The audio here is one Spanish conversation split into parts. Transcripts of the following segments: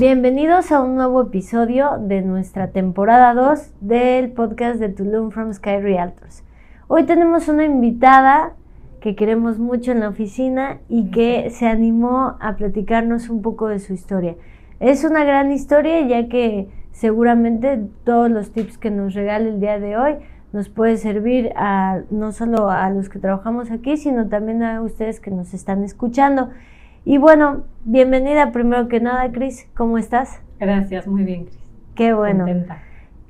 Bienvenidos a un nuevo episodio de nuestra temporada 2 del podcast de Tulum from Sky Realtors. Hoy tenemos una invitada que queremos mucho en la oficina y que se animó a platicarnos un poco de su historia. Es una gran historia ya que seguramente todos los tips que nos regala el día de hoy nos puede servir a no solo a los que trabajamos aquí, sino también a ustedes que nos están escuchando. Y bueno, bienvenida primero que nada, Cris. ¿Cómo estás? Gracias, muy bien, Cris. Qué bueno. Contenta.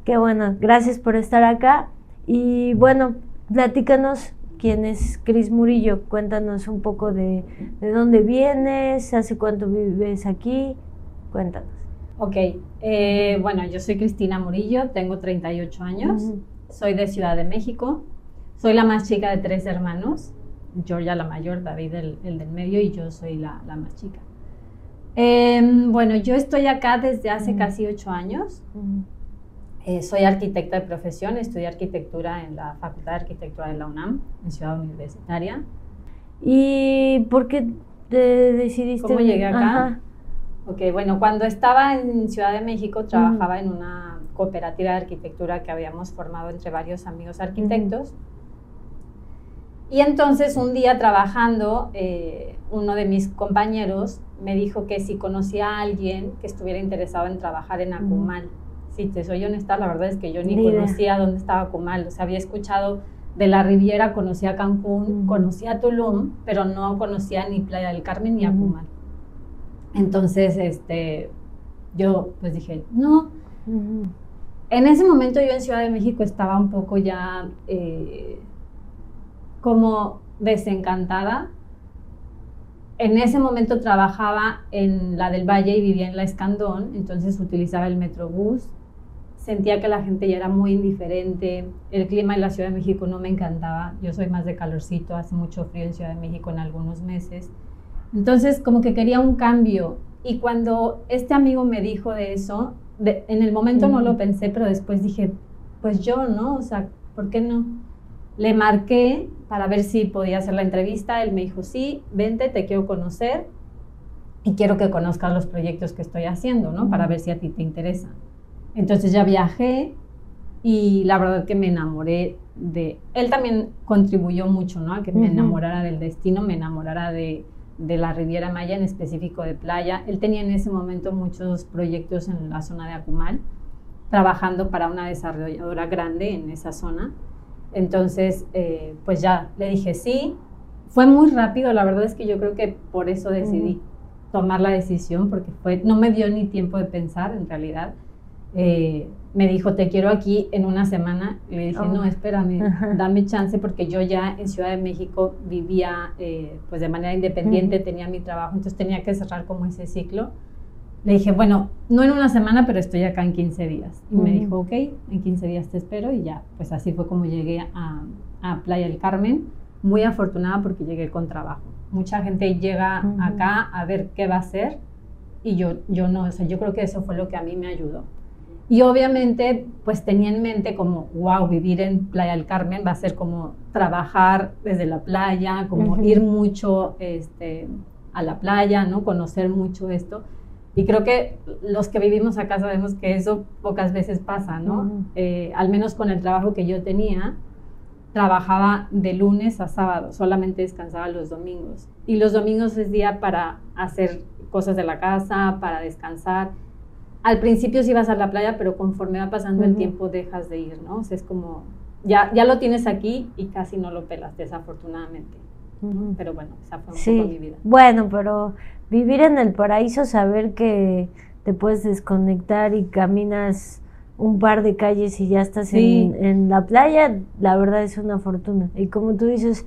Qué bueno. Gracias por estar acá. Y bueno, platícanos quién es Cris Murillo. Cuéntanos un poco de, de, dónde vienes, hace cuánto vives aquí. Cuéntanos. Ok, eh, bueno, yo soy Cristina Murillo, tengo 38 años, uh -huh. soy de Ciudad de México, soy la más chica de tres hermanos. Georgia la mayor, David el, el del medio y yo soy la, la más chica. Eh, bueno, yo estoy acá desde hace uh -huh. casi ocho años. Uh -huh. eh, soy arquitecta de profesión, estudié arquitectura en la Facultad de Arquitectura de la UNAM, en Ciudad Universitaria. ¿Y por qué te decidiste? ¿Cómo llegué acá? Ajá. Ok, bueno, cuando estaba en Ciudad de México trabajaba uh -huh. en una cooperativa de arquitectura que habíamos formado entre varios amigos arquitectos. Uh -huh. Y entonces un día trabajando, eh, uno de mis compañeros me dijo que si conocía a alguien que estuviera interesado en trabajar en Acumal. -huh. Si te soy honesta, la verdad es que yo ni Mira. conocía dónde estaba Acumal. O sea, había escuchado de la Riviera, conocía Cancún, conocía Tulum, pero no conocía ni Playa del Carmen ni Acumal. Entonces, este, yo pues dije, no. En ese momento yo en Ciudad de México estaba un poco ya eh, como desencantada. En ese momento trabajaba en la del Valle y vivía en la Escandón, entonces utilizaba el Metrobús. Sentía que la gente ya era muy indiferente. El clima en la Ciudad de México no me encantaba. Yo soy más de calorcito, hace mucho frío en Ciudad de México en algunos meses. Entonces, como que quería un cambio. Y cuando este amigo me dijo de eso, de, en el momento uh -huh. no lo pensé, pero después dije, pues yo, ¿no? O sea, ¿por qué no? Le marqué para ver si podía hacer la entrevista. Él me dijo, sí, vente, te quiero conocer y quiero que conozcas los proyectos que estoy haciendo, ¿no? Para ver si a ti te interesa. Entonces ya viajé y la verdad que me enamoré de... Él también contribuyó mucho, ¿no? A que me enamorara del destino, me enamorara de de la Riviera Maya, en específico de playa. Él tenía en ese momento muchos proyectos en la zona de Acumal, trabajando para una desarrolladora grande en esa zona. Entonces, eh, pues ya le dije sí. Fue muy rápido, la verdad es que yo creo que por eso decidí tomar la decisión, porque fue, no me dio ni tiempo de pensar en realidad. Eh, me dijo, te quiero aquí en una semana. Y le dije, oh. no, espérame, dame chance porque yo ya en Ciudad de México vivía eh, pues de manera independiente, tenía mi trabajo, entonces tenía que cerrar como ese ciclo. Le dije, bueno, no en una semana, pero estoy acá en 15 días. Y uh -huh. me dijo, ok, en 15 días te espero y ya, pues así fue como llegué a, a Playa del Carmen. Muy afortunada porque llegué con trabajo. Mucha gente llega uh -huh. acá a ver qué va a hacer y yo, yo no, o sea, yo creo que eso fue lo que a mí me ayudó y obviamente, pues tenía en mente como, wow, vivir en Playa del Carmen va a ser como trabajar desde la playa, como uh -huh. ir mucho este, a la playa, ¿no? Conocer mucho esto. Y creo que los que vivimos acá sabemos que eso pocas veces pasa, ¿no? Uh -huh. eh, al menos con el trabajo que yo tenía, trabajaba de lunes a sábado, solamente descansaba los domingos. Y los domingos es día para hacer cosas de la casa, para descansar al principio sí vas a la playa, pero conforme va pasando uh -huh. el tiempo dejas de ir, ¿no? O sea, es como, ya, ya lo tienes aquí y casi no lo pelas, desafortunadamente. Uh -huh. Pero bueno, esa fue un sí. poco mi vida. Bueno, pero vivir en el paraíso, saber que te puedes desconectar y caminas un par de calles y ya estás sí. en, en, la playa, la verdad es una fortuna. Y como tú dices,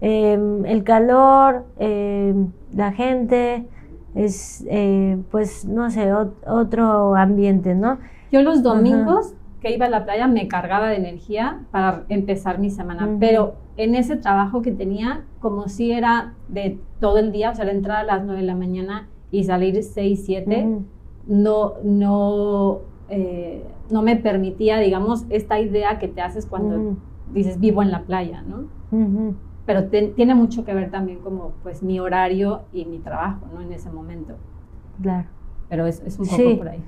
eh, el calor, eh, la gente es, eh, pues, no sé, otro ambiente, ¿no? Yo los domingos Ajá. Que iba a la playa me cargaba de energía para empezar mi semana, uh -huh. pero en ese trabajo que tenía, como si era de todo el día, o sea, entrar a las 9 de la mañana y salir 6, 7, uh -huh. no, no, eh, no me permitía, digamos, esta idea que te haces cuando uh -huh. dices vivo en la playa, ¿no? pero te, tiene mucho que ver también como pues mi horario y mi trabajo, ¿no? En ese momento. Claro. pero es, es un poco por ahí.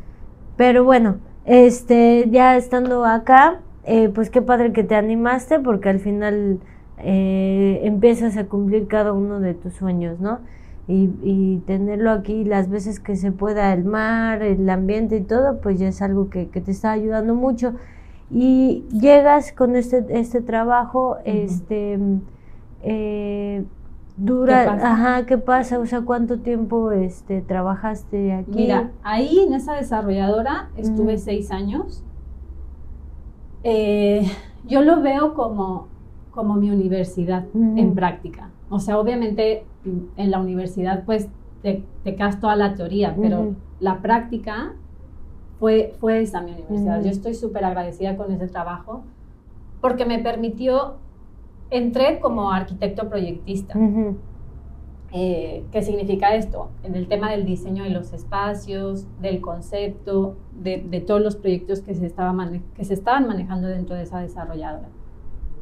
Pero bueno, este, ya estando acá, eh, pues qué padre que te animaste porque al final eh, empiezas a cumplir cada uno de tus sueños, ¿no? Y, y, tenerlo aquí las veces que se pueda, el mar, el ambiente y todo, pues ya es algo que, que te está ayudando mucho. Y llegas con este, este trabajo, este, eh, dura, ¿Qué pasa? ajá, ¿qué pasa? O sea, ¿cuánto tiempo este, trabajaste aquí? Mira, ahí en esa desarrolladora estuve seis años. Eh, yo lo veo como, como mi universidad en práctica. O sea, obviamente en la universidad pues te, te quedas toda la teoría, pero la práctica fue, fue esa mi universidad. Yo estoy súper agradecida con ese trabajo porque me permitió, entré como arquitecto proyectista. Eh, ¿Qué significa esto? En el tema del diseño de los espacios, del concepto, de, de todos los proyectos que se, estaba que se estaban manejando dentro de esa desarrolladora.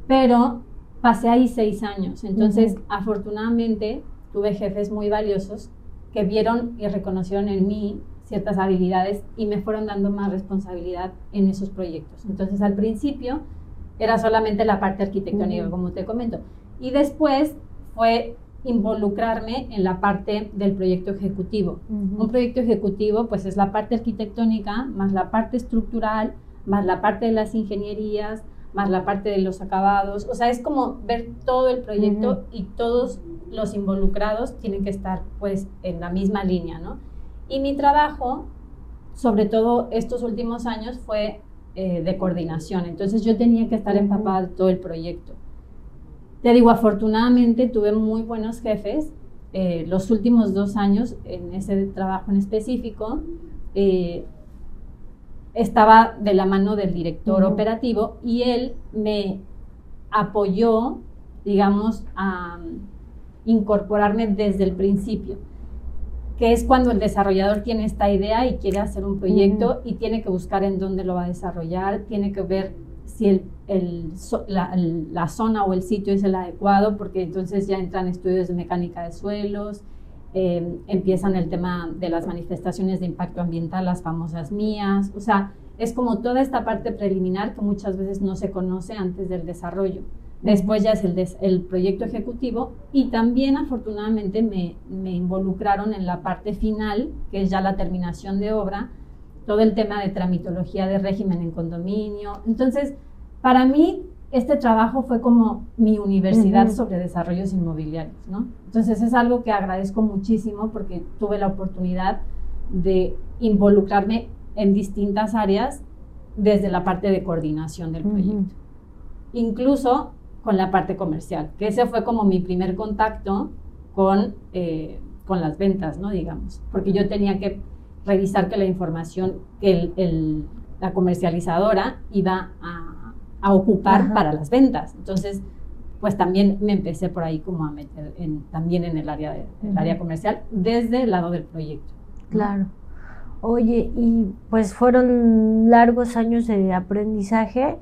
Pero pasé ahí seis años, entonces afortunadamente tuve jefes muy valiosos que vieron y reconocieron en mí ciertas habilidades y me fueron dando más responsabilidad en esos proyectos. Entonces al principio era solamente la parte arquitectónica, como te comento, y después fue involucrarme en la parte del proyecto ejecutivo. Un proyecto ejecutivo pues es la parte arquitectónica más la parte estructural, más la parte de las ingenierías, más la parte de los acabados. O sea, es como ver todo el proyecto y todos los involucrados tienen que estar pues en la misma línea, ¿no? Y mi trabajo, sobre todo estos últimos años, fue eh, de coordinación. Entonces yo tenía que estar empapada de todo el proyecto. Te digo, afortunadamente tuve muy buenos jefes. Eh, los últimos dos años en ese trabajo en específico, eh, estaba de la mano del director operativo y él me apoyó, digamos, a incorporarme desde el principio que es cuando el desarrollador tiene esta idea y quiere hacer un proyecto y tiene que buscar en dónde lo va a desarrollar, tiene que ver si el, el, la, zona o el sitio es el adecuado, porque entonces ya entran estudios de mecánica de suelos, eh, empiezan el tema de las manifestaciones de impacto ambiental, las famosas mías, o sea, es como toda esta parte preliminar que muchas veces no se conoce antes del desarrollo. Después ya es el, el proyecto ejecutivo y también afortunadamente me, me, involucraron en la parte final, que es ya la terminación de obra, todo el tema de tramitología de régimen en condominio. Entonces, para mí este trabajo fue como mi universidad sobre desarrollos inmobiliarios, ¿no? Entonces es algo que agradezco muchísimo porque tuve la oportunidad de involucrarme en distintas áreas desde la parte de coordinación del proyecto. Incluso con la parte comercial, que ese fue como mi primer contacto con, eh, con las ventas, ¿no? Digamos, porque yo tenía que revisar que la información que el, la comercializadora iba a, a ocupar para las ventas. Entonces, pues también me empecé por ahí como a meter en, también en el área, de, área comercial desde el lado del proyecto. Claro. Oye, y pues fueron largos años de aprendizaje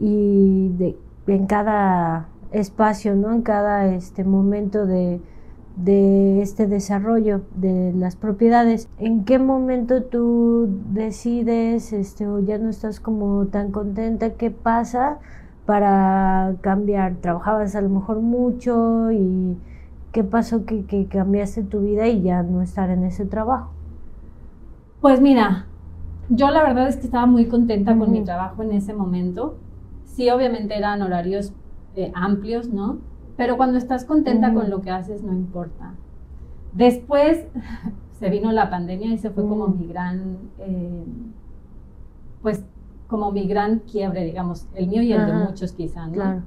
y de en cada espacio, ¿no? En cada este momento de, este desarrollo de las propiedades. ¿En qué momento tú decides este, o ya no estás como tan contenta? ¿Qué pasa para cambiar? ¿Trabajabas a lo mejor mucho y qué pasó que, que cambiaste tu vida y ya no estar en ese trabajo? Pues mira, yo la verdad es que estaba muy contenta con mi trabajo en ese momento sí, obviamente eran horarios eh, amplios, ¿no? Pero cuando estás contenta con lo que haces, no importa. Después se vino la pandemia y se fue como mi gran, eh, pues como mi gran quiebre, digamos, el mío y el de muchos quizá, ¿no? Claro.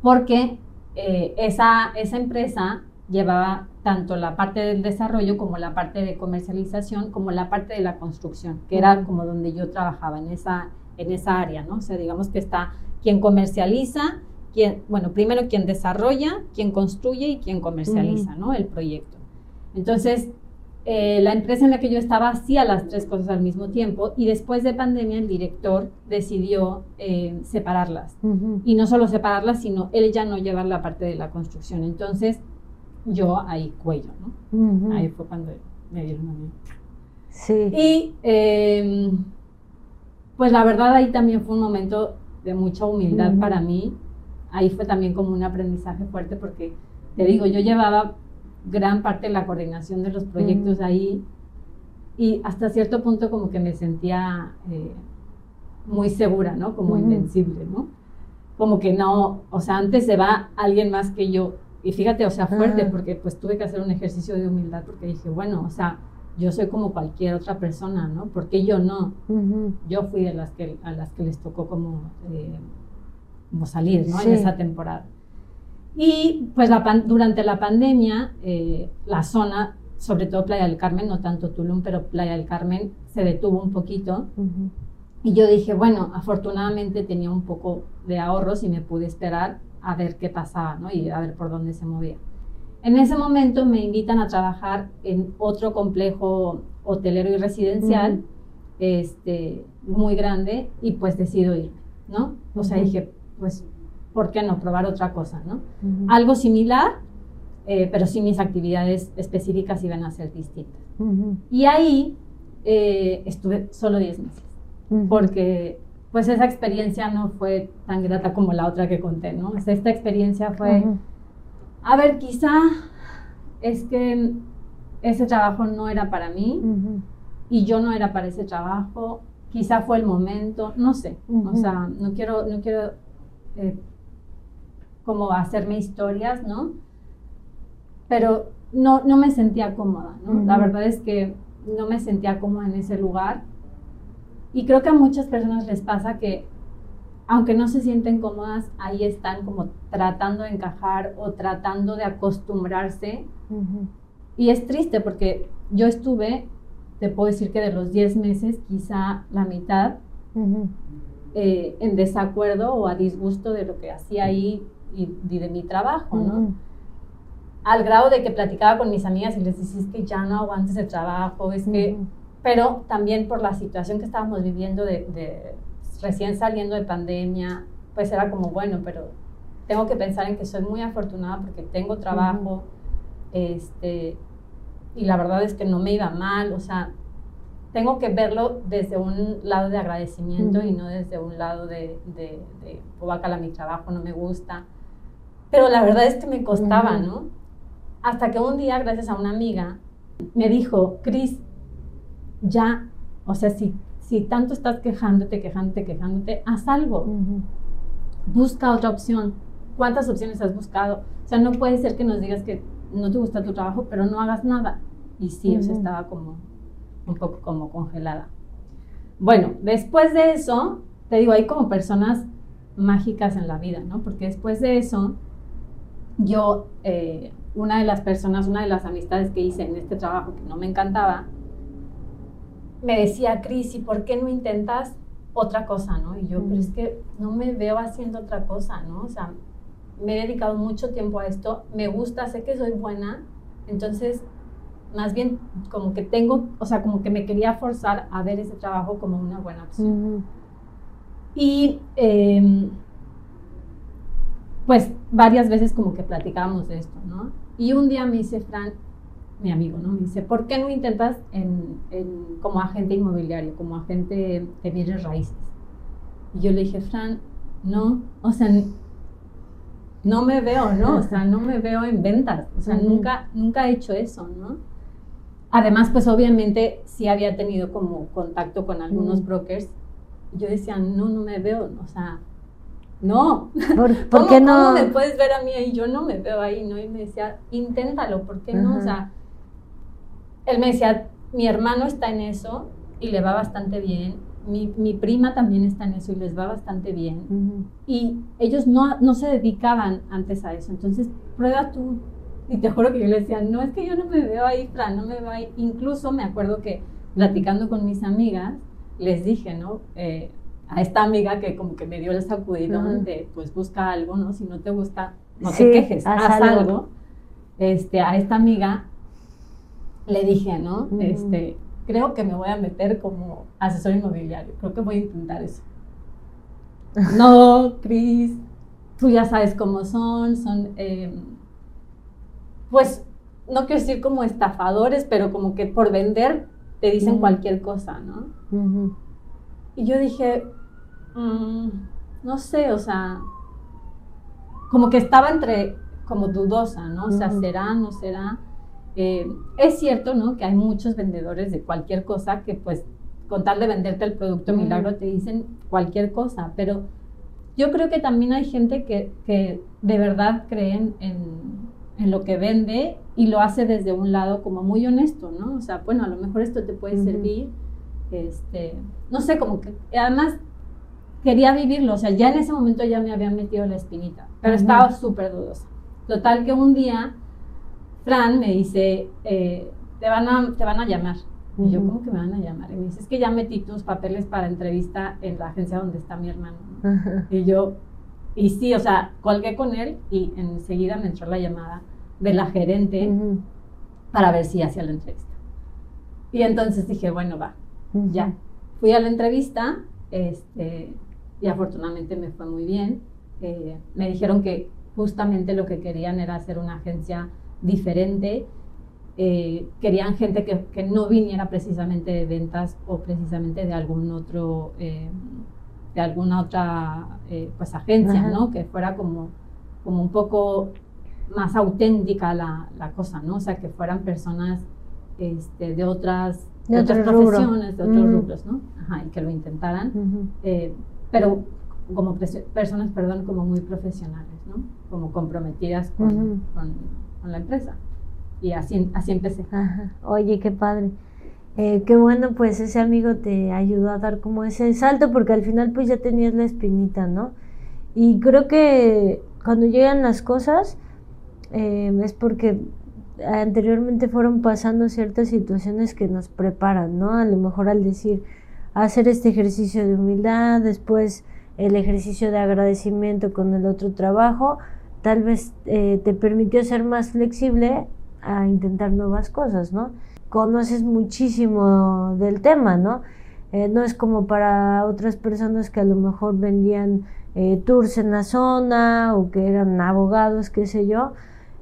Porque eh, esa, esa empresa llevaba tanto la parte del desarrollo como la parte de comercialización, como la parte de la construcción, que era como donde yo trabajaba en esa, en esa área, ¿no? O sea, digamos que está quien comercializa, quien, bueno, primero quien desarrolla, quien construye y quien comercializa, ¿no? El proyecto. Entonces, eh, la empresa en la que yo estaba hacía las tres cosas al mismo tiempo y después de pandemia el director decidió eh, separarlas. Y no solo separarlas, sino él ya no llevar la parte de la construcción. Entonces, yo ahí cuello, ¿no? Ahí fue cuando me dieron a mí. Sí. Y em, pues la verdad ahí también fue un momento de mucha humildad Ujú. para mí. Ahí fue también como un aprendizaje fuerte porque, te digo, yo llevaba gran parte de la coordinación de los proyectos Ujú. ahí y hasta cierto punto como que me sentía eh, muy segura, ¿no? Como Ujú. invencible, ¿no? Como que no, o sea, antes se va alguien más que yo. Y fíjate, o sea, fuerte, Ah. porque pues tuve que hacer un ejercicio de humildad porque dije, bueno, o sea, yo soy como cualquier otra persona, ¿no? Porque yo no? Yo fui de las que, a las que les tocó como, eh, como salir, ¿no? Sí. En esa temporada. Y pues la pan- durante la pandemia, eh, la zona, sobre todo Playa del Carmen, no tanto Tulum, pero Playa del Carmen se detuvo un poquito. Y yo dije, bueno, afortunadamente tenía un poco de ahorros y me pude esperar a ver qué pasaba, ¿no? Y a ver por dónde se movía. En ese momento me invitan a trabajar en otro complejo hotelero y residencial, Ujú. este, muy grande, y pues decido irme, ¿no? O sea, Ujú. dije, pues, ¿por qué no probar otra cosa, ¿no? Ujú. Algo similar, eh, pero sí mis actividades específicas iban a ser distintas. Y ahí eh, estuve solo 10 meses porque pues esa experiencia no fue tan grata como la otra que conté, ¿no? O sea, esta experiencia fue. A ver, quizá es que ese trabajo no era para mí y yo no era para ese trabajo, quizá fue el momento, no sé, o Ujú. sea, no quiero, no quiero eh, como hacerme historias, ¿no? Pero no, no me sentía cómoda, ¿no? La verdad es que no me sentía cómoda en ese lugar y creo que a muchas personas les pasa que aunque no se sienten cómodas, ahí están como tratando de encajar o tratando de acostumbrarse. Y es triste porque yo estuve, te puedo decir que de los 10 meses, quizá la mitad, eh, en desacuerdo o a disgusto de lo que hacía ahí y, y de mi trabajo, ¿no? Al grado de que platicaba con mis amigas y les decía, es que ya no aguantes el trabajo, es que... Pero también por la situación que estábamos viviendo de, de recién saliendo de pandemia, pues era como, bueno, pero tengo que pensar en que soy muy afortunada porque tengo trabajo, este, y la verdad es que no me iba mal, o sea, tengo que verlo desde un lado de agradecimiento y no desde un lado de, de, de "Guácala, mi trabajo no me gusta. Pero la verdad es que me costaba. ¿no? Hasta que un día, gracias a una amiga, me dijo, Cris, ya, o sea, si, si tanto estás quejándote, quejándote, quejándote, haz algo busca otra opción. ¿Cuántas opciones has buscado? O sea, no puede ser que nos digas que no te gusta tu trabajo, pero no hagas nada. Y sí, o sea, Ujú. estaba como un poco como congelada. Bueno, después de eso, te digo, hay como personas mágicas en la vida, ¿no? Porque después de eso, yo, eh, una de las personas, una de las amistades que hice en este trabajo que no me encantaba, me decía, Cris, ¿y por qué no intentas otra cosa, no? Y yo, pero es que no me veo haciendo otra cosa, ¿no? O sea, me he dedicado mucho tiempo a esto, me gusta, sé que soy buena, entonces, más bien como que tengo, o sea, como que me quería forzar a ver ese trabajo como una buena opción. Y eh, pues varias veces como que platicábamos de esto, ¿no? Y un día me dice Fran, mi amigo, ¿no? Me dice, ¿por qué no intentas en, en- como agente inmobiliario, como agente de bienes raíces? Y yo le dije, Fran, no, o sea, no me veo, ¿no? O sea, no me veo en ventas, o sea, Ujú. nunca, nunca he hecho eso, ¿no? Además, pues obviamente sí había tenido como contacto con algunos Mm. brokers. Y yo decía, no, no me veo, o sea, no. ¿Por, por ¿Cómo, qué no? cómo me puedes ver a mí ahí? Yo no me veo ahí, ¿no? Y me decía, inténtalo, ¿por qué no? O Ajá. sea, él me decía, mi hermano está en eso y le va bastante bien. Mi, mi prima también está en eso y les va bastante bien. Y ellos no, no se dedicaban antes a eso. Entonces, prueba tú. Y te juro que yo le decía, no, es que yo no me veo ahí, Fran, no me veo ahí. Incluso me acuerdo que platicando con mis amigas, les dije, ¿no? Eh, a esta amiga que como que me dio el sacudidón de, pues busca algo, ¿no? Si no te gusta, no Sí, te quejes, haz haz, algo. algo. Este, a esta amiga le dije, ¿no? Ujú. Este, creo que me voy a meter como asesor inmobiliario, creo que voy a intentar eso. No, Cris, tú ya sabes cómo son, son, eh, pues, no quiero decir como estafadores, pero como que por vender te dicen cualquier cosa, ¿no? Y yo dije, mm, no sé, o sea, como que estaba entre, como dudosa, ¿no? O sea, ¿será, no será? Eh, es cierto, ¿no? Que hay muchos vendedores de cualquier cosa que pues con tal de venderte el producto milagro te dicen cualquier cosa, pero yo creo que también hay gente que, que de verdad creen en, en, lo que vende y lo hace desde un lado como muy honesto, ¿no? O sea, bueno, a lo mejor esto te puede servir, este, no sé, como que además quería vivirlo, o sea, ya en ese momento ya me habían metido la espinita, pero estaba súper dudosa. Total que un día Fran me dice, eh, te, van a, te van a llamar. Y yo, ¿cómo que me van a llamar? Y me dice, es que ya metí tus papeles para entrevista en la agencia donde está mi hermano. Y yo, y sí, o sea, colgué con él y enseguida me entró la llamada de la gerente para ver si hacía la entrevista. Y entonces dije, bueno, va, ya. Fui a la entrevista este, y afortunadamente me fue muy bien. Eh, me dijeron que justamente lo que querían era hacer una agencia diferente eh, querían gente que, que, no viniera precisamente de ventas o precisamente de algún otro, eh, de alguna otra eh, pues agencia, ¿no? Que fuera como, como un poco más auténtica la, la, cosa, ¿no? O sea, que fueran personas este, de otras, de otras profesiones, de otros rubros, ¿no? Ajá, y que lo intentaran, pero como personas, perdón, como muy profesionales, ¿no? Como comprometidas con, con, con la empresa y así, así empecé. Oye, qué padre. Eh, qué bueno, pues ese amigo te ayudó a dar como ese salto porque al final pues ya tenías la espinita, ¿no? Y creo que cuando llegan las cosas eh, es porque anteriormente fueron pasando ciertas situaciones que nos preparan, ¿no? A lo mejor al decir, hacer este ejercicio de humildad, después el ejercicio de agradecimiento con el otro trabajo, tal vez eh, te permitió ser más flexible a intentar nuevas cosas, ¿no? Conoces muchísimo del tema, ¿no? Eh, no es como para otras personas que a lo mejor vendían eh, tours en la zona o que eran abogados, qué sé yo,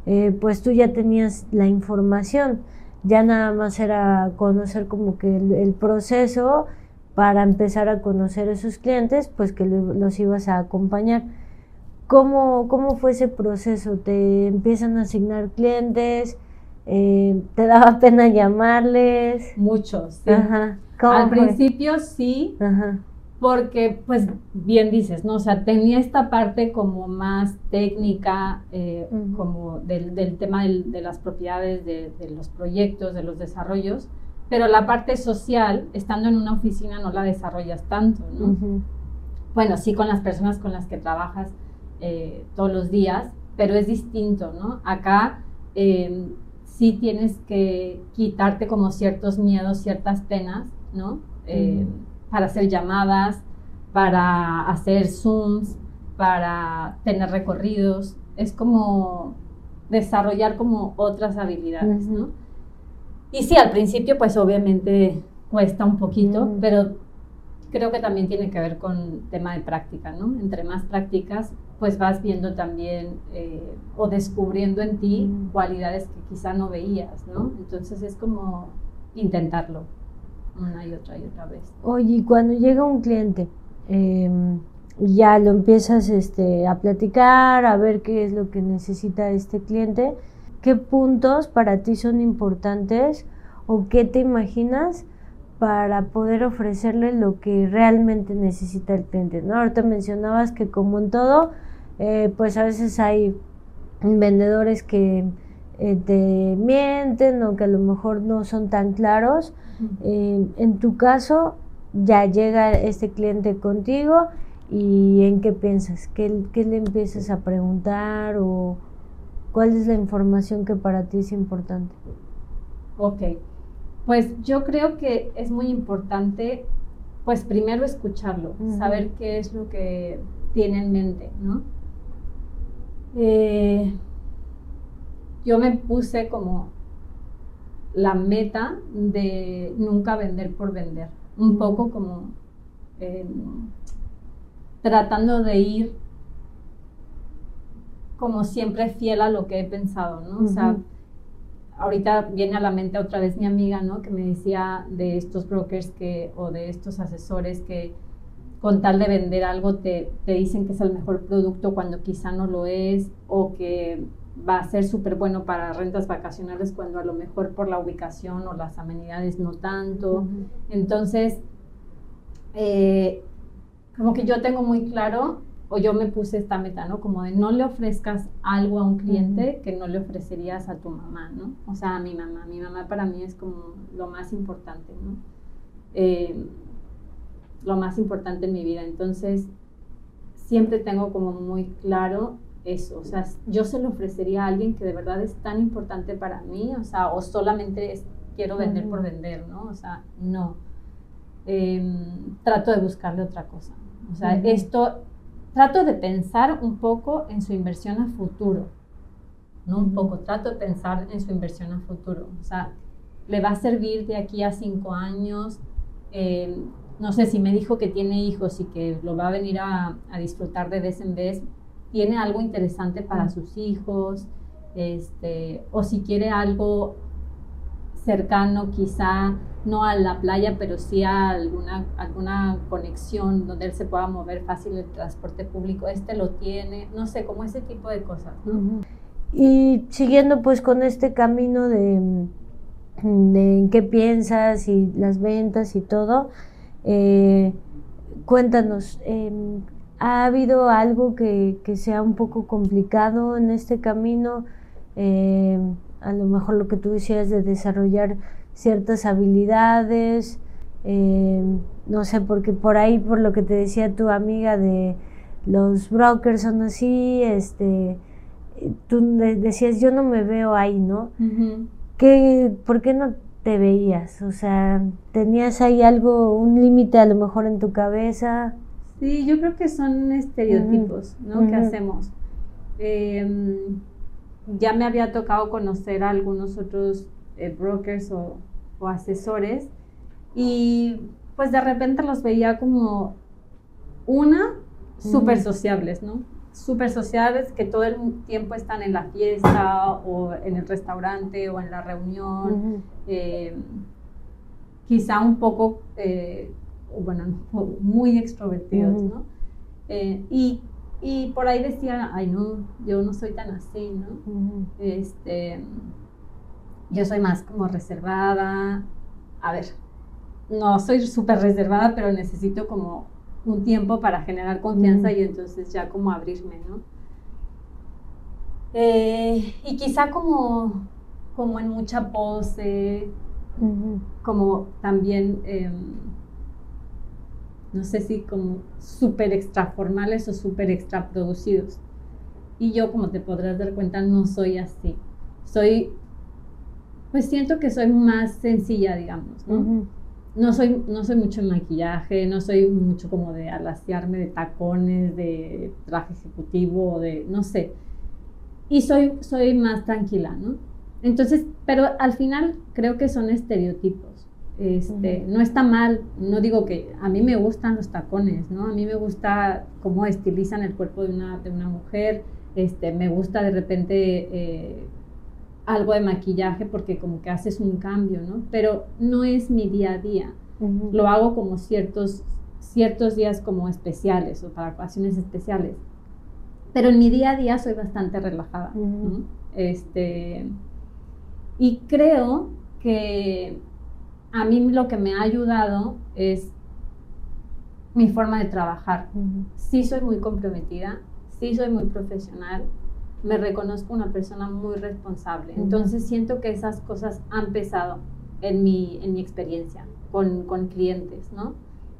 eh, pues tú ya tenías la información, ya nada más era conocer como que el, proceso para empezar a conocer a esos clientes, pues que los ibas a acompañar. ¿Cómo, ¿Cómo fue ese proceso? ¿Te empiezan a asignar clientes? Eh, ¿Te daba pena llamarles? Muchos, sí. Al principio sí, porque pues bien dices, ¿no? O sea, tenía esta parte como más técnica, eh, como del, tema de las propiedades, de, los proyectos, de los desarrollos, pero la parte social, estando en una oficina, no la desarrollas tanto, ¿no? Bueno, sí con las personas con las que trabajas eh, todos los días, pero es distinto, ¿no? Acá sí tienes que quitarte como ciertos miedos, ciertas penas, ¿no? Eh, para hacer llamadas, para hacer Zooms, para tener recorridos. Es como desarrollar como otras habilidades, ¿no? Y sí, al principio pues obviamente cuesta un poquito, pero creo que también tiene que ver con tema de práctica, ¿no? Entre más prácticas, pues vas viendo también eh, o descubriendo en ti mm. cualidades que quizá no veías, ¿no? Entonces es como intentarlo una y otra y otra vez. Oye, cuando llega un cliente, em, ya lo empiezas este, a platicar, a ver qué es lo que necesita este cliente, ¿qué puntos para ti son importantes o qué te imaginas? Para poder ofrecerle lo que realmente necesita el cliente. ¿no? Ahorita mencionabas que como en todo, eh, pues a veces hay vendedores que eh, te mienten o que a lo mejor no son tan claros. Eh, en tu caso, ya llega este cliente contigo y en qué piensas, ¿Qué, qué le empiezas a preguntar o cuál es la información que para ti es importante. Ok, pues yo creo que es muy importante, pues primero escucharlo, saber qué es lo que tiene en mente, ¿no? Eh, yo me puse como la meta de nunca vender por vender, un poco como em, tratando de ir como siempre fiel a lo que he pensado, ¿no? O sea, ahorita viene a la mente otra vez mi amiga, ¿no? Que me decía de estos brokers que, o de estos asesores que con tal de vender algo te, te dicen que es el mejor producto cuando quizá no lo es, o que va a ser súper bueno para rentas vacacionales cuando a lo mejor por la ubicación o las amenidades no tanto. Entonces, eh, como que yo tengo muy claro, o yo me puse esta meta, ¿no? Como de no le ofrezcas algo a un cliente que no le ofrecerías a tu mamá, ¿no? O sea, a mi mamá. Mi mamá para mí es como lo más importante, ¿no? Eh, lo más importante en mi vida. Entonces, siempre tengo como muy claro eso. O sea, yo se lo ofrecería a alguien que de verdad es tan importante para mí, o sea, o solamente es, quiero vender por vender, ¿no? O sea, no. Em, trato de buscarle otra cosa. O sea, esto, trato de pensar un poco en su inversión a futuro. No un poco, trato de pensar en su inversión a futuro. O sea, le va a servir de aquí a cinco años. Em, no sé si me dijo que tiene hijos y que lo va a venir a, a disfrutar de vez en vez, tiene algo interesante para sus hijos, este, o si quiere algo cercano, quizá no a la playa, pero sí a alguna, alguna conexión donde él se pueda mover fácil el transporte público, este lo tiene, no sé, como ese tipo de cosas. Y siguiendo pues con este camino de, de en qué piensas y las ventas y todo, eh, cuéntanos, em, ¿Ha habido algo que, sea un poco complicado en este camino? Eh, a lo mejor lo que tú decías de desarrollar ciertas habilidades, eh, no sé, porque por ahí, por lo que te decía tu amiga de los brokers son así, este, tú decías, yo no me veo ahí, ¿no? ¿Por qué no te veías? O sea, ¿tenías ahí algo, un límite a lo mejor en tu cabeza? Sí, yo creo que son estereotipos, ¿no? Que hacemos. Em, ya me había tocado conocer a algunos otros eh, brokers o, asesores y pues de repente los veía como una, súper sociables, ¿no? Súper sociables que todo el tiempo están en la fiesta o en el restaurante o en la reunión. Em, quizá un poco eh, bueno, muy extrovertidos, ¿no? Eh, y, y, por ahí decía, ay, no, yo no soy tan así, ¿no? este, yo soy más como reservada. A ver, no soy súper reservada, pero necesito como un tiempo para generar confianza y entonces ya como abrirme, ¿no? Eh, y quizá como, como en mucha pose, como también... Em, no sé si como súper extra formales o súper extra producidos. Y yo, como te podrás dar cuenta, no soy así. Soy, pues siento que soy más sencilla, digamos, ¿no? No soy, no soy mucho en maquillaje, no soy mucho como de alaciarme de tacones, de traje ejecutivo, de, no sé. Y soy, soy más tranquila, ¿no? Entonces, pero al final creo que son estereotipos. Este, No está mal, no digo que a mí me gustan los tacones, ¿no? A mí me gusta cómo estilizan el cuerpo de una, de una mujer, este, me gusta de repente eh, algo de maquillaje porque como que haces un cambio, ¿no? Pero no es mi día a día, lo hago como ciertos, ciertos días como especiales o para ocasiones especiales. Pero en mi día a día soy bastante relajada, Este, y creo que a mí lo que me ha ayudado es mi forma de trabajar. Sí soy muy comprometida, sí soy muy profesional, me reconozco una persona muy responsable. Entonces siento que esas cosas han pesado en mi, en mi experiencia con, con clientes, ¿no?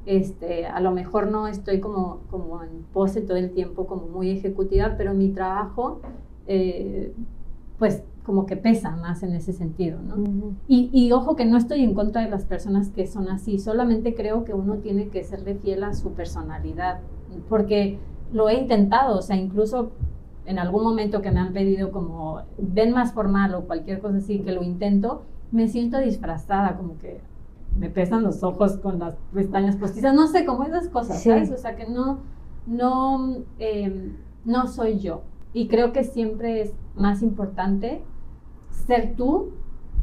Este, a lo mejor no estoy como, como en pose todo el tiempo, como muy ejecutiva, pero mi trabajo, eh, pues como que pesa más en ese sentido, ¿no? y, ojo que no estoy en contra de las personas que son así, solamente creo que uno tiene que serle fiel a su personalidad, porque lo he intentado, o sea, incluso en algún momento que me han pedido como ven más formal o cualquier cosa así, que lo intento, me siento disfrazada, como que me pesan los ojos con las pestañas postizas, no sé, como esas cosas, ¿sabes? O sea, que no, no, em, no soy yo. Y creo que siempre es más importante ser tú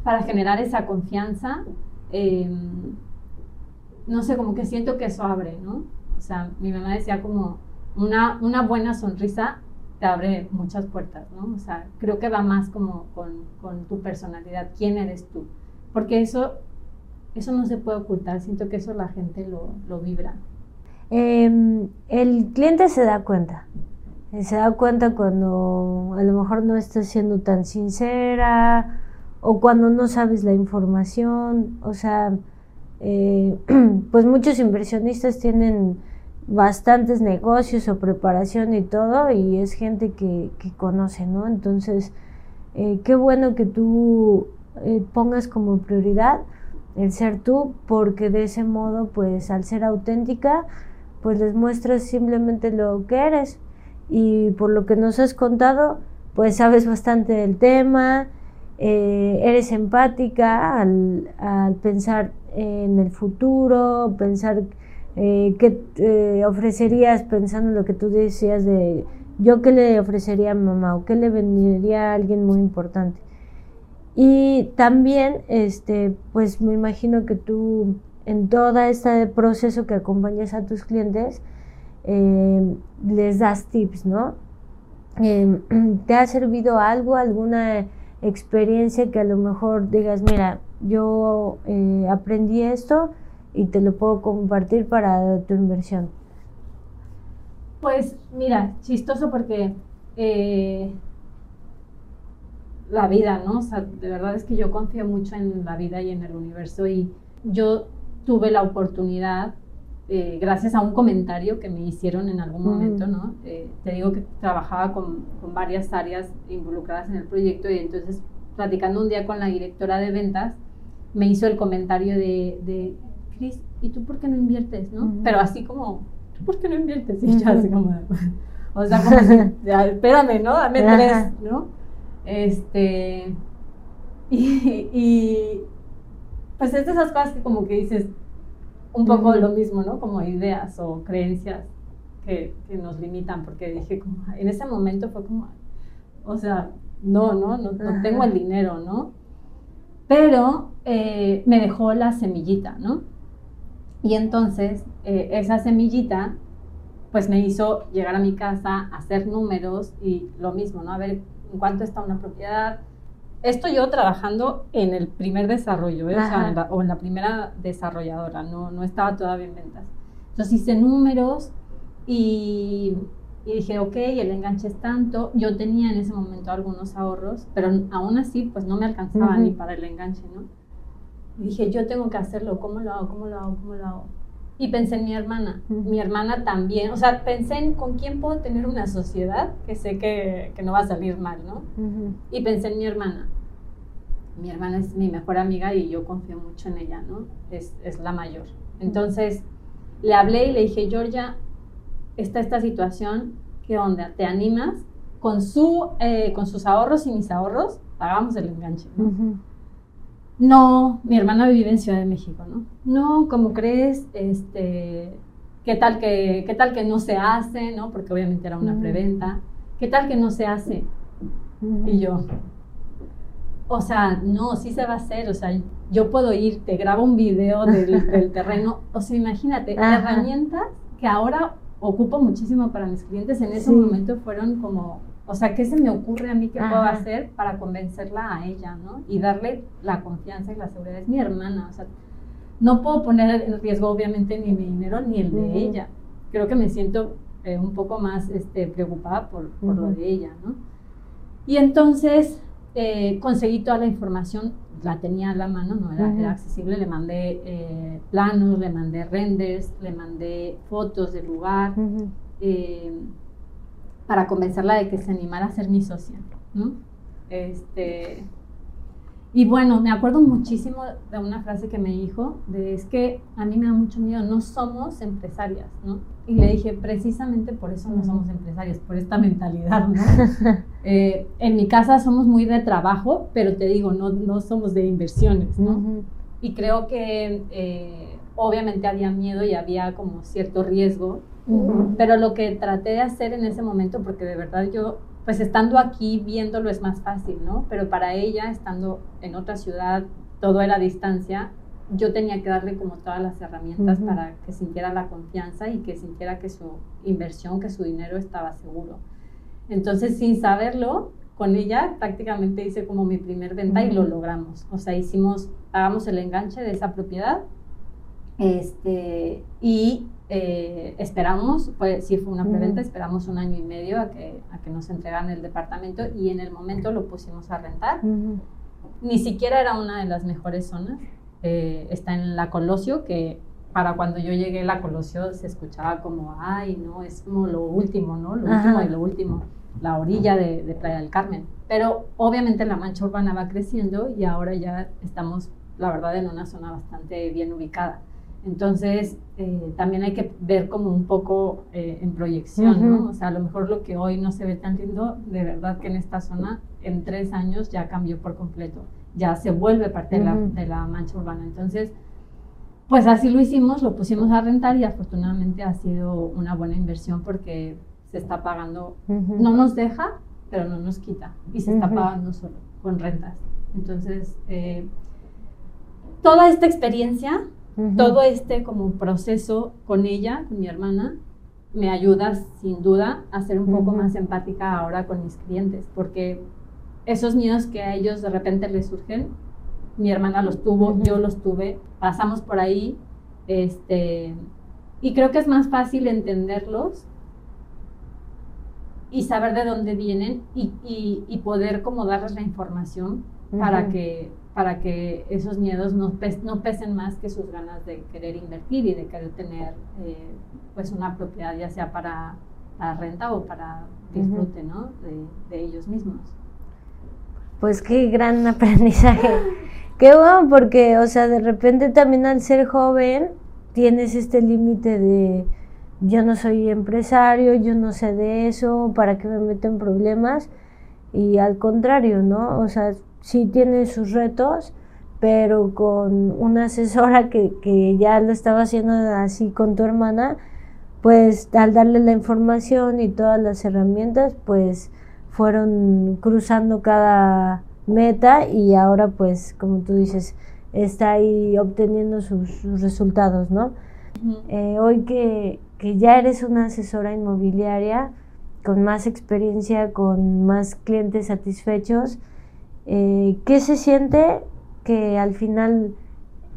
para generar esa confianza. Em, no sé, como que siento que eso abre, ¿no? O sea, mi mamá decía como una, una buena sonrisa te abre muchas puertas, ¿no? O sea, creo que va más como con, con tu personalidad, quién eres tú. Porque eso, eso no se puede ocultar, siento que eso la gente lo, vibra. Em, el cliente se da cuenta. Eh, se da cuenta cuando a lo mejor no estás siendo tan sincera o cuando no sabes la información. O sea, eh, pues muchos inversionistas tienen bastantes negocios o preparación y todo y es gente que, que conoce, ¿no? Entonces, eh, qué bueno que tú pongas como prioridad el ser tú porque de ese modo, pues al ser auténtica, pues les muestras simplemente lo que eres. Y por lo que nos has contado, pues sabes bastante del tema, eh, eres empática al, pensar en el futuro, pensar eh, qué ofrecerías pensando en lo que tú decías de yo qué le ofrecería a mamá o qué le vendría a alguien muy importante. Y también, este, pues me imagino que tú en todo este proceso que acompañas a tus clientes, eh, les das tips, ¿no? Eh, ¿Te ha servido algo, alguna experiencia que a lo mejor digas, mira, yo eh, aprendí esto y te lo puedo compartir para tu inversión? Pues mira, chistoso porque la vida, ¿no? O sea, de verdad es que yo confío mucho en la vida y en el universo y yo tuve la oportunidad, eh, gracias a un comentario que me hicieron en algún momento, ¿no? Eh, te digo que trabajaba con, con, varias áreas involucradas en el proyecto y entonces platicando un día con la directora de ventas, me hizo el comentario de, de Cris, ¿y tú por qué no inviertes, no? Pero así como, ¿tú por qué no inviertes? Y yo así como, o sea, como así, espérame, ¿no? Dame tres, ¿no? Este, y, y pues es de esas cosas que como que dices un poco lo mismo, ¿no? Como ideas o creencias que, que, nos limitan, porque dije como, en ese momento fue como, o sea, no, no, no, no tengo el dinero, ¿no? Pero eh, me dejó la semillita, ¿no? Y entonces eh, esa semillita pues me hizo llegar a mi casa, hacer números y lo mismo, ¿no? A ver en cuánto está una propiedad, esto yo trabajando en el primer desarrollo, ¿eh? o, sea, en la, o, en la, primera desarrolladora, no, no estaba todavía en ventas. Entonces hice números y, y, dije, ok, el enganche es tanto. Yo tenía en ese momento algunos ahorros, pero aún así pues no me alcanzaba ni para el enganche, ¿no? Y dije, yo tengo que hacerlo, ¿cómo lo hago? ¿Cómo lo hago? ¿Cómo lo hago? Y pensé en mi hermana. Mi hermana también, o sea, pensé en con quién puedo tener una sociedad que sé que, que no va a salir mal, ¿no? Y pensé en mi hermana. Mi hermana es mi mejor amiga y yo confío mucho en ella, ¿no? Es, es la mayor. Entonces, le hablé y le dije, Georgia, está esta situación, ¿qué onda? ¿Te animas? Con, su, eh, con sus ahorros y mis ahorros, pagamos el enganche, ¿no? No, mi hermana vive en Ciudad de México, ¿no? No, ¿cómo crees? Este, ¿qué tal que, qué tal que no se hace, no? Porque obviamente era una preventa. ¿Qué tal que no se hace? Y yo, o sea, no, sí se va a hacer, o sea, yo puedo ir, te grabo un video del, terreno, o sea, imagínate, herramientas que ahora ocupo muchísimo para mis clientes, en ese momento fueron como o sea, ¿qué se me ocurre a mí que puedo hacer para convencerla a ella, ¿no? Y darle la confianza y la seguridad. Es mi hermana, o sea, no puedo poner en riesgo obviamente ni mi dinero ni el de ella. Creo que me siento eh, un poco más este, preocupada por, por lo de ella, ¿no? Y entonces eh, conseguí toda la información, la tenía a la mano, no era, era accesible, le mandé eh, planos, le mandé renders, le mandé fotos del lugar para convencerla de que se animara a ser mi socia, ¿no? Este, y bueno, me acuerdo muchísimo de una frase que me dijo, de es que a mí me da mucho miedo, no somos empresarias, ¿no? Y le dije, precisamente por eso no somos empresarias, por esta mentalidad, ¿no? Eh, en mi casa somos muy de trabajo, pero te digo, no, no somos de inversiones, ¿no? Y creo que eh, obviamente había miedo y había como cierto riesgo pero lo que traté de hacer en ese momento, porque de verdad yo pues estando aquí viéndolo es más fácil, ¿no? Pero para ella, estando en otra ciudad, todo era a distancia, yo tenía que darle como todas las herramientas para que sintiera la confianza y que sintiera que su inversión, que su dinero estaba seguro. Entonces, sin saberlo, con ella prácticamente hice como mi primer venta y lo logramos. O sea, hicimos, hagamos el enganche de esa propiedad este, y eh, esperamos, pues sí fue una preventa, esperamos un año y medio a que, a que nos entregan el departamento y en el momento lo pusimos a rentar. Ni siquiera era una de las mejores zonas. Eh, está en la Colosio, que para cuando yo llegué la Colosio se escuchaba como, ay, no, es como lo último, ¿no? Lo último y lo último, la orilla de, de, Playa del Carmen. Pero obviamente la mancha urbana va creciendo y ahora ya estamos, la verdad, en una zona bastante bien ubicada. Entonces, eh, también hay que ver como un poco eh, en proyección, ¿no? O sea, a lo mejor lo que hoy no se ve tan lindo, de verdad que en esta zona, en tres años ya cambió por completo. Ya se vuelve parte de, la, de la mancha urbana. Entonces, pues así lo hicimos, lo pusimos a rentar y afortunadamente ha sido una buena inversión porque se está pagando, no nos deja, pero no nos quita y se está pagando solo con rentas. Entonces, eh, toda esta experiencia todo este como proceso con ella, con mi hermana, me ayuda sin duda a ser un poco más empática ahora con mis clientes, porque esos miedos que a ellos de repente les surgen, mi hermana los tuvo, yo los tuve, pasamos por ahí, este, y creo que es más fácil entenderlos y saber de dónde vienen y, y, poder como darles la información para que para que esos miedos no, no, pesen más que sus ganas de querer invertir y de querer tener eh, pues una propiedad ya sea para la renta o para disfrute ¿no? de, ellos mismos. Pues qué gran aprendizaje. qué bueno porque, o sea, de repente también al ser joven tienes este límite de yo no soy empresario, yo no sé de eso, ¿para qué me meto en problemas? Y al contrario, ¿no? O sea, sí tiene sus retos, pero con una asesora que, que ya lo estaba haciendo así con tu hermana, pues al darle la información y todas las herramientas, pues fueron cruzando cada meta y ahora pues como tú dices, está ahí obteniendo sus, resultados, ¿no? Eh, hoy que, que, ya eres una asesora inmobiliaria con más experiencia, con más clientes satisfechos, eh, ¿Qué se siente que al final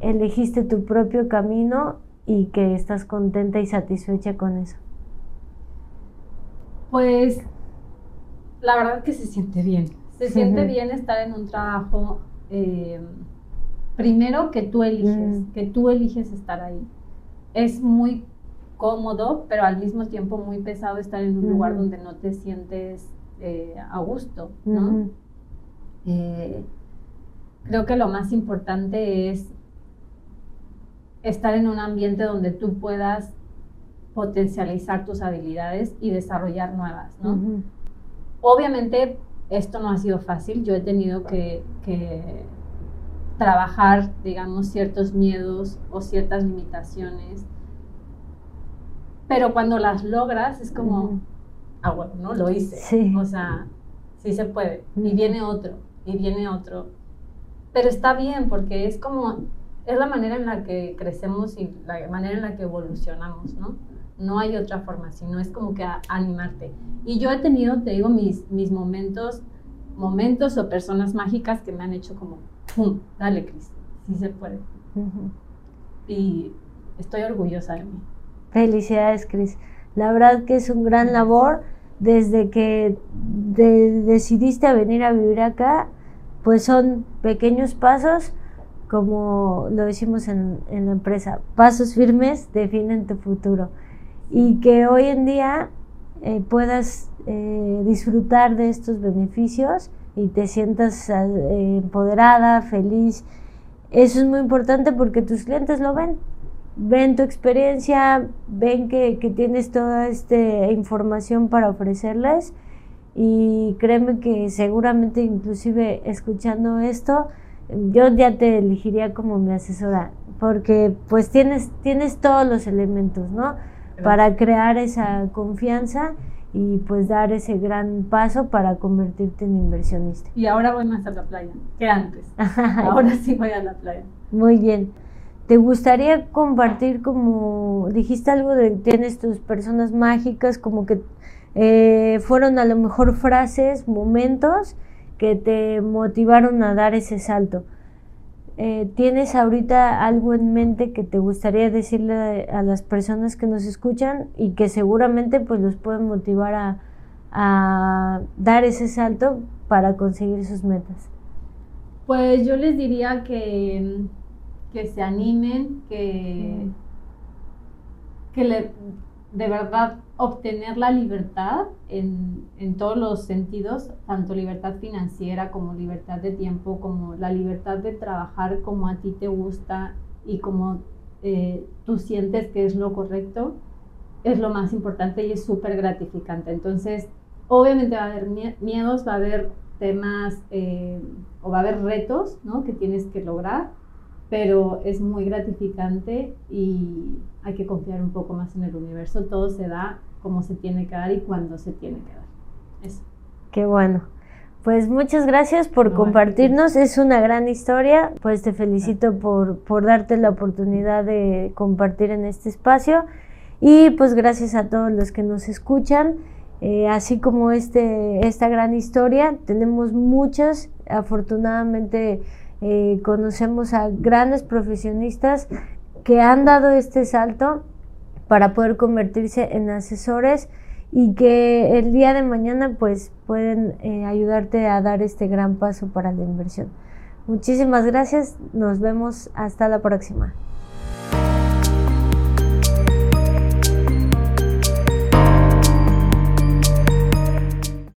elegiste tu propio camino y que estás contenta y satisfecha con eso? Pues la verdad que se siente bien. Se siente bien estar en un trabajo, eh, primero que tú eliges, que tú eliges estar ahí. Es muy cómodo, pero al mismo tiempo muy pesado estar en un lugar donde no te sientes eh, a gusto, ¿no? Eh, creo que lo más importante es estar en un ambiente donde tú puedas potencializar tus habilidades y desarrollar nuevas, ¿no? Obviamente esto no ha sido fácil, yo he tenido que, trabajar, digamos, ciertos miedos o ciertas limitaciones, pero cuando las logras es como, ah, bueno, ¿no? Lo hice, o sea, sí se puede, y viene otro, y viene otro. Pero está bien porque es como, es la manera en la que crecemos y la manera en la que evolucionamos, ¿no? No hay otra forma, sino es como que animarte. Y yo he tenido, te digo, mis, mis momentos, momentos o personas mágicas que me han hecho como, ¡pum! Dale, Cris, sí se puede. Y estoy orgullosa de mí. Felicidades, Cris. La verdad que es un gran labor. Desde que decidiste venir a vivir acá, pues son pequeños pasos, como lo decimos en, la empresa, pasos firmes definen tu futuro. Y que hoy en día eh, puedas eh, disfrutar de estos beneficios y te sientas eh, empoderada, feliz. Eso es muy importante porque tus clientes lo ven. Ven tu experiencia, ven que, que tienes toda esta información para ofrecerles y créeme que seguramente inclusive escuchando esto, yo ya te elegiría como mi asesora, porque pues tienes, tienes todos los elementos, ¿no? Para crear esa confianza y pues dar ese gran paso para convertirte en inversionista. Y ahora voy más a la playa que antes. ahora sí voy a la playa. Muy bien. ¿Te gustaría compartir como dijiste algo de tienes tus personas mágicas, como que eh, fueron a lo mejor frases, momentos que te motivaron a dar ese salto? Eh, ¿Tienes ahorita algo en mente que te gustaría decirle a, las personas que nos escuchan y que seguramente pues los pueden motivar a, a dar ese salto para conseguir sus metas? Pues yo les diría que, que se animen, que, que le, de verdad obtener la libertad en, en, todos los sentidos, tanto libertad financiera como libertad de tiempo, como la libertad de trabajar como a ti te gusta y como eh, tú sientes que es lo correcto, es lo más importante y es súper gratificante. Entonces, obviamente va a haber miedos, va a haber temas eh, o va a haber retos ¿no? que tienes que lograr, pero es muy gratificante y hay que confiar un poco más en el universo. Todo se da como se tiene que dar y cuando se tiene que dar. Eso. Qué bueno. Pues muchas gracias por compartirnos, es una gran historia, pues te felicito por, por darte la oportunidad de compartir en este espacio y pues gracias a todos los que nos escuchan. Eh, así como este, esta gran historia, tenemos muchas, afortunadamente eh, conocemos a grandes profesionistas que han dado este salto para poder convertirse en asesores y que el día de mañana pues pueden eh, ayudarte a dar este gran paso para la inversión. Muchísimas gracias, nos vemos hasta la próxima.